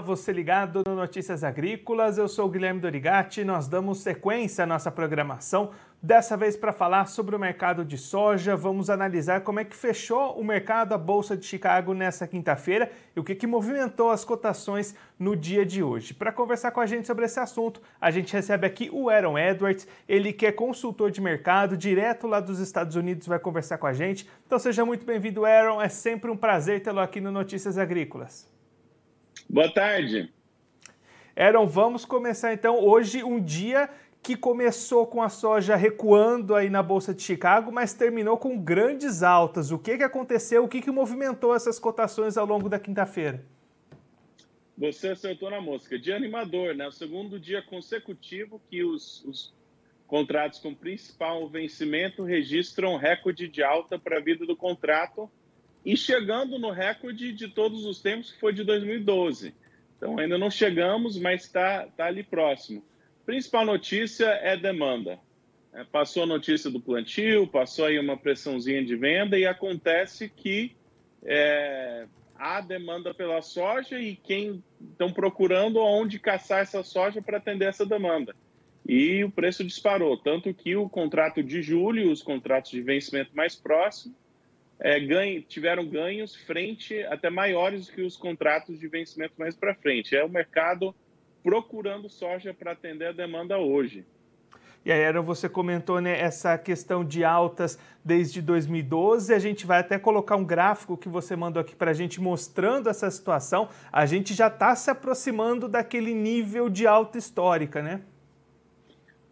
Olá, você ligado no Notícias Agrícolas, eu sou o Guilherme Dorigati. Nós damos sequência à nossa programação, dessa vez para falar sobre o mercado de soja. Vamos analisar como é que fechou o mercado, a Bolsa de Chicago, nessa quinta-feira e o que, que movimentou as cotações no dia de hoje. Para conversar com a gente sobre esse assunto, a gente recebe aqui o Aaron Edwards, ele que é consultor de mercado, direto lá dos Estados Unidos, vai conversar com a gente. Então seja muito bem-vindo, Aaron. É sempre um prazer tê-lo aqui no Notícias Agrícolas. Boa tarde. Aaron, vamos começar então hoje um dia que começou com a soja recuando aí na Bolsa de Chicago, mas terminou com grandes altas. O que, que aconteceu? O que, que movimentou essas cotações ao longo da quinta-feira? Você acertou na mosca. Dia animador, né? O segundo dia consecutivo que os, os contratos com principal vencimento registram recorde de alta para a vida do contrato e chegando no recorde de todos os tempos, que foi de 2012. Então, ainda não chegamos, mas está tá ali próximo. Principal notícia é demanda. É, passou a notícia do plantio, passou aí uma pressãozinha de venda e acontece que é, há demanda pela soja e quem estão procurando onde caçar essa soja para atender essa demanda. E o preço disparou, tanto que o contrato de julho, os contratos de vencimento mais próximo, é, ganho, tiveram ganhos frente até maiores do que os contratos de vencimento mais para frente. É o mercado procurando soja para atender a demanda hoje. E aí, Aaron, você comentou né, essa questão de altas desde 2012. A gente vai até colocar um gráfico que você mandou aqui para a gente mostrando essa situação. A gente já está se aproximando daquele nível de alta histórica, né?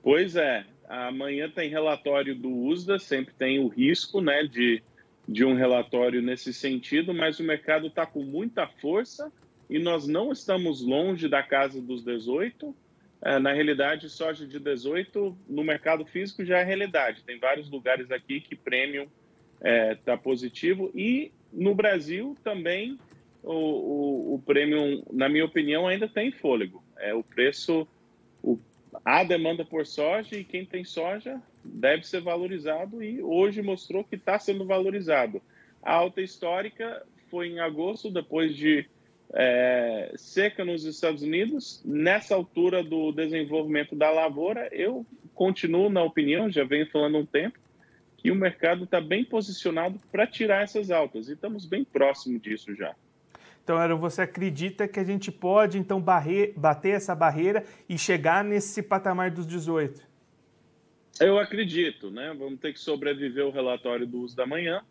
Pois é. Amanhã tem relatório do USDA, sempre tem o risco né, de de um relatório nesse sentido, mas o mercado está com muita força e nós não estamos longe da casa dos 18. É, na realidade, soja de 18 no mercado físico já é realidade. Tem vários lugares aqui que premium está é, tá positivo e no Brasil também o, o, o na minha opinião, ainda tem fôlego. É o preço, o, a demanda por soja e quem tem soja deve ser valorizado e hoje mostrou que está sendo valorizado. A alta histórica foi em agosto, depois de é, seca nos Estados Unidos. Nessa altura do desenvolvimento da lavoura, eu continuo na opinião, já venho falando um tempo, que o mercado está bem posicionado para tirar essas altas e estamos bem próximo disso já. Então, Aaron, você acredita que a gente pode então barrer, bater essa barreira e chegar nesse patamar dos 18? Eu acredito, né? Vamos ter que sobreviver o relatório do uso da manhã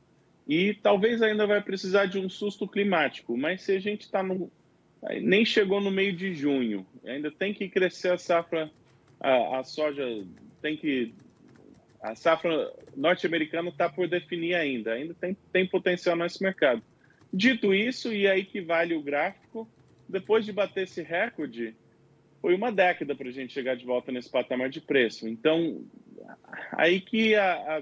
e talvez ainda vai precisar de um susto climático, mas se a gente está no. Nem chegou no meio de junho, ainda tem que crescer a safra, a, a soja tem que. A safra norte-americana está por definir ainda, ainda tem, tem potencial nesse mercado. Dito isso, e aí que vale o gráfico, depois de bater esse recorde, foi uma década para a gente chegar de volta nesse patamar de preço. Então, aí que a, a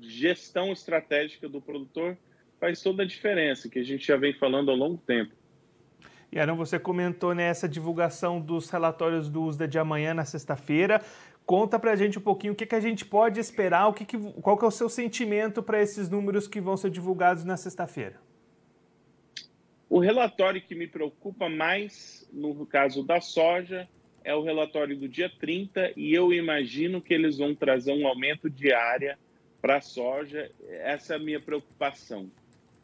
gestão estratégica do produtor faz toda a diferença, que a gente já vem falando há longo tempo. E Arão, você comentou nessa divulgação dos relatórios do USDA de amanhã, na sexta-feira. Conta para a gente um pouquinho o que, que a gente pode esperar, o que, que qual que é o seu sentimento para esses números que vão ser divulgados na sexta-feira. O relatório que me preocupa mais, no caso da soja, é o relatório do dia 30 e eu imagino que eles vão trazer um aumento de área para a soja. Essa é a minha preocupação.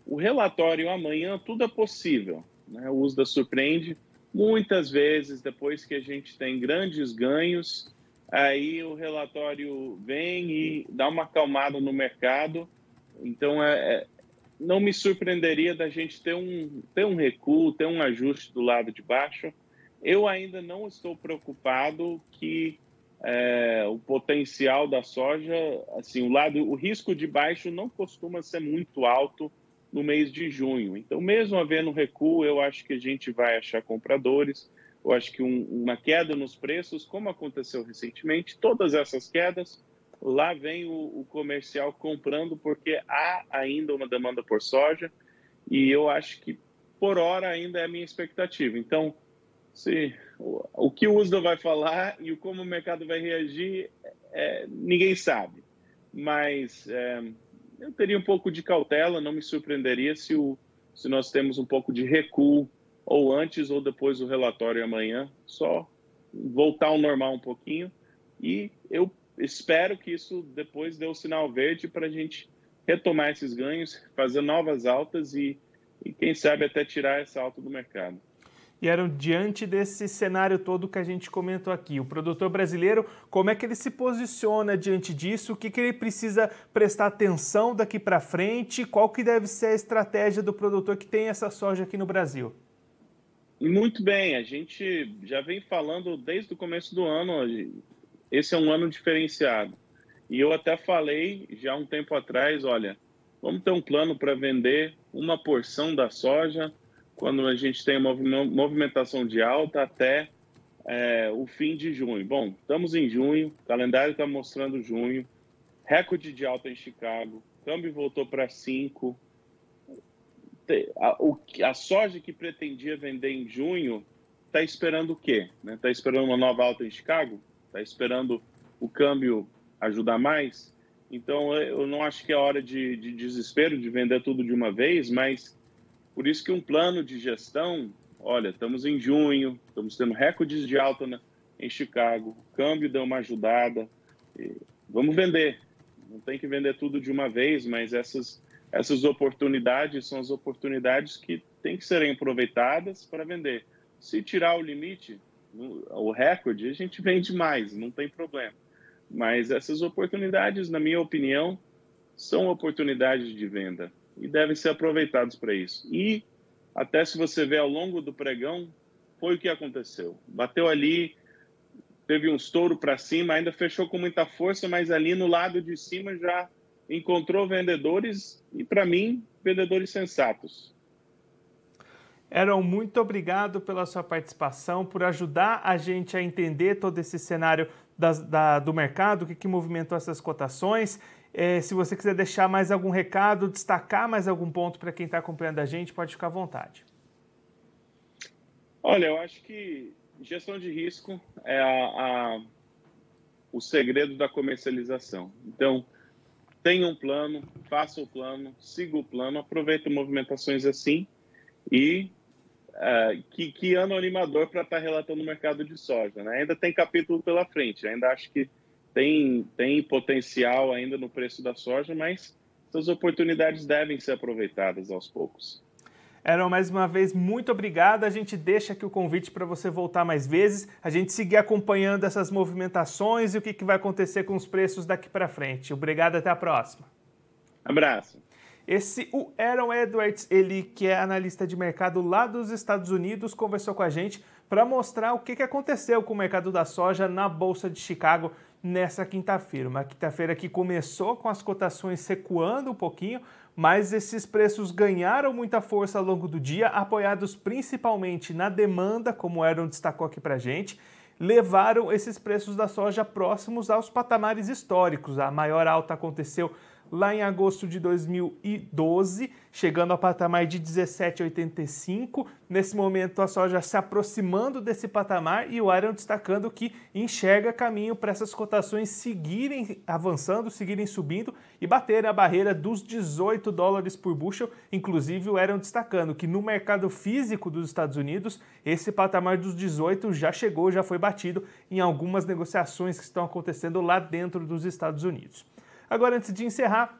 O relatório amanhã, tudo é possível. Né? O USDA surpreende muitas vezes, depois que a gente tem grandes ganhos, aí o relatório vem e dá uma acalmada no mercado. Então, é, é, não me surpreenderia da gente ter um, ter um recuo, ter um ajuste do lado de baixo eu ainda não estou preocupado que é, o potencial da soja, assim, o lado, o risco de baixo não costuma ser muito alto no mês de junho. Então, mesmo havendo recuo, eu acho que a gente vai achar compradores. Eu acho que um, uma queda nos preços, como aconteceu recentemente, todas essas quedas, lá vem o, o comercial comprando porque há ainda uma demanda por soja e eu acho que por hora ainda é a minha expectativa. Então, se o, que o USDA vai falar e como o mercado vai reagir, é, ninguém sabe. Mas é, eu teria um pouco de cautela, não me surpreenderia se, o, se nós temos um pouco de recuo ou antes ou depois do relatório amanhã, só voltar ao normal um pouquinho. E eu espero que isso depois dê o sinal verde para a gente retomar esses ganhos, fazer novas altas e, e, quem sabe, até tirar essa alta do mercado e eram diante desse cenário todo que a gente comentou aqui. O produtor brasileiro, como é que ele se posiciona diante disso? O que, que ele precisa prestar atenção daqui para frente? Qual que deve ser a estratégia do produtor que tem essa soja aqui no Brasil? Muito bem, a gente já vem falando desde o começo do ano, esse é um ano diferenciado. E eu até falei já um tempo atrás, olha, vamos ter um plano para vender uma porção da soja quando a gente tem uma movimentação de alta até é, o fim de junho. Bom, estamos em junho, o calendário está mostrando junho, recorde de alta em Chicago, câmbio voltou para 5. A, a, soja que pretendia vender em junho está esperando o quê? Está né? Tá esperando uma nova alta em Chicago? Está esperando o câmbio ajudar mais? Então, eu não acho que é hora de, de desespero de vender tudo de uma vez, mas por isso que um plano de gestão, olha, estamos em junho, estamos tendo recordes de alta na, em Chicago, o câmbio deu uma ajudada, vamos vender. Não tem que vender tudo de uma vez, mas essas, essas oportunidades são as oportunidades que têm que serem aproveitadas para vender. Se tirar o limite, o recorde, a gente vende mais, não tem problema. Mas essas oportunidades, na minha opinião, são oportunidades de venda e devem ser aproveitados para isso. E até se você ver ao longo do pregão, foi o que aconteceu. Bateu ali, teve um estouro para cima, ainda fechou com muita força, mas ali no lado de cima já encontrou vendedores e, para mim, vendedores sensatos. Eron, muito obrigado pela sua participação, por ajudar a gente a entender todo esse cenário da, do mercado, o que, que movimentou essas cotações é, se você quiser deixar mais algum recado, destacar mais algum ponto para quem está acompanhando a gente, pode ficar à vontade. Olha, eu acho que gestão de risco é a, a, o segredo da comercialização. Então, tenha um plano, faça o plano, siga o plano, aproveite movimentações assim e uh, que, que ano animador para estar tá relatando o mercado de soja. Né? Ainda tem capítulo pela frente, ainda acho que tem, tem potencial ainda no preço da soja, mas essas oportunidades devem ser aproveitadas aos poucos. Aaron, mais uma vez, muito obrigado. A gente deixa aqui o convite para você voltar mais vezes, a gente seguir acompanhando essas movimentações e o que, que vai acontecer com os preços daqui para frente. Obrigado, até a próxima. Abraço. Esse, o Aaron Edwards, ele que é analista de mercado lá dos Estados Unidos, conversou com a gente para mostrar o que, que aconteceu com o mercado da soja na Bolsa de Chicago nessa quinta-feira. Uma quinta-feira que começou com as cotações recuando um pouquinho, mas esses preços ganharam muita força ao longo do dia, apoiados principalmente na demanda, como Aaron destacou aqui para gente, levaram esses preços da soja próximos aos patamares históricos. A maior alta aconteceu lá em agosto de 2012, chegando ao patamar de 17,85. Nesse momento, a soja se aproximando desse patamar e o Iron destacando que enxerga caminho para essas cotações seguirem avançando, seguirem subindo e baterem a barreira dos 18 dólares por bushel. Inclusive, o Iron destacando que no mercado físico dos Estados Unidos, esse patamar dos 18 já chegou, já foi batido em algumas negociações que estão acontecendo lá dentro dos Estados Unidos. Agora, antes de encerrar,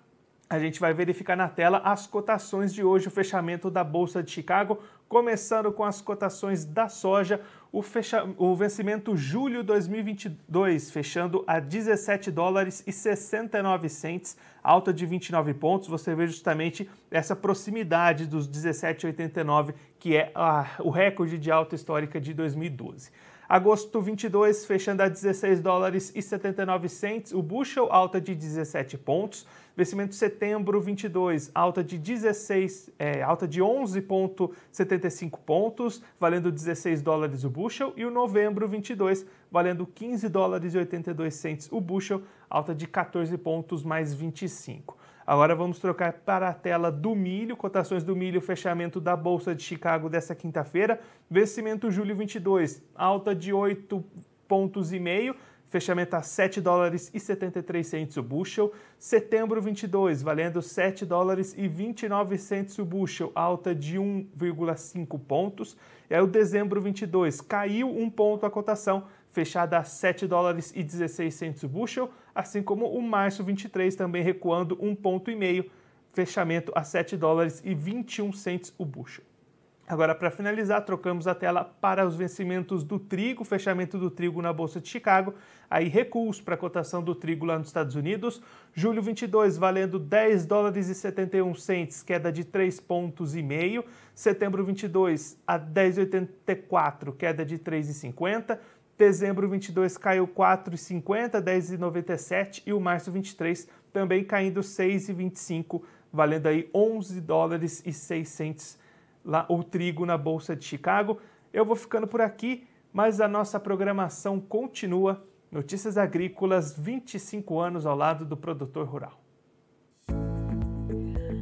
a gente vai verificar na tela as cotações de hoje, o fechamento da Bolsa de Chicago, começando com as cotações da soja, o, fecha... o vencimento julho 2022, fechando a 17 dólares e 69 cents, alta de 29 pontos. Você vê justamente essa proximidade dos 17,89, que é a... o recorde de alta histórica de 2012. Agosto 22, fechando a 16 dólares e 79 cents, o bushel alta de 17 pontos. Vencimento setembro 22, alta de 16, é, alta de 11,75 pontos, valendo 16 dólares o bushel, e o novembro 22, valendo 15 dólares e 82 cents o bushel, alta de 14 pontos mais 25. Agora vamos trocar para a tela do milho, cotações do milho, fechamento da Bolsa de Chicago dessa quinta-feira, vencimento julho 22, alta de 8 pontos e meio, fechamento a 7 dólares e 73 centes o bushel. Setembro 22, valendo 7 dólares e 29 centes o bushel, alta de 1,5 pontos. E o dezembro 22 caiu um ponto a cotação, fechada a 7 dólares e 16 centes o bushel, assim como o março 23 também recuando um ponto e meio, fechamento a 7 dólares e 21 centes o bushel. Agora, para finalizar, trocamos a tela para os vencimentos do trigo, fechamento do trigo na Bolsa de Chicago, aí recuos para a cotação do trigo lá nos Estados Unidos. Julho 22 valendo 10 dólares e 71 centes, queda de 3 pontos e meio. Setembro 22 a 10,84, queda de 3,50. Dezembro 22 caiu 4,50, 10,97 e o março 23 também caindo 6,25, valendo aí 11 dólares e 6 centes lá o trigo na Bolsa de Chicago. Eu vou ficando por aqui, mas a nossa programação continua. Notícias Agrícolas, 25 anos ao lado do produtor rural.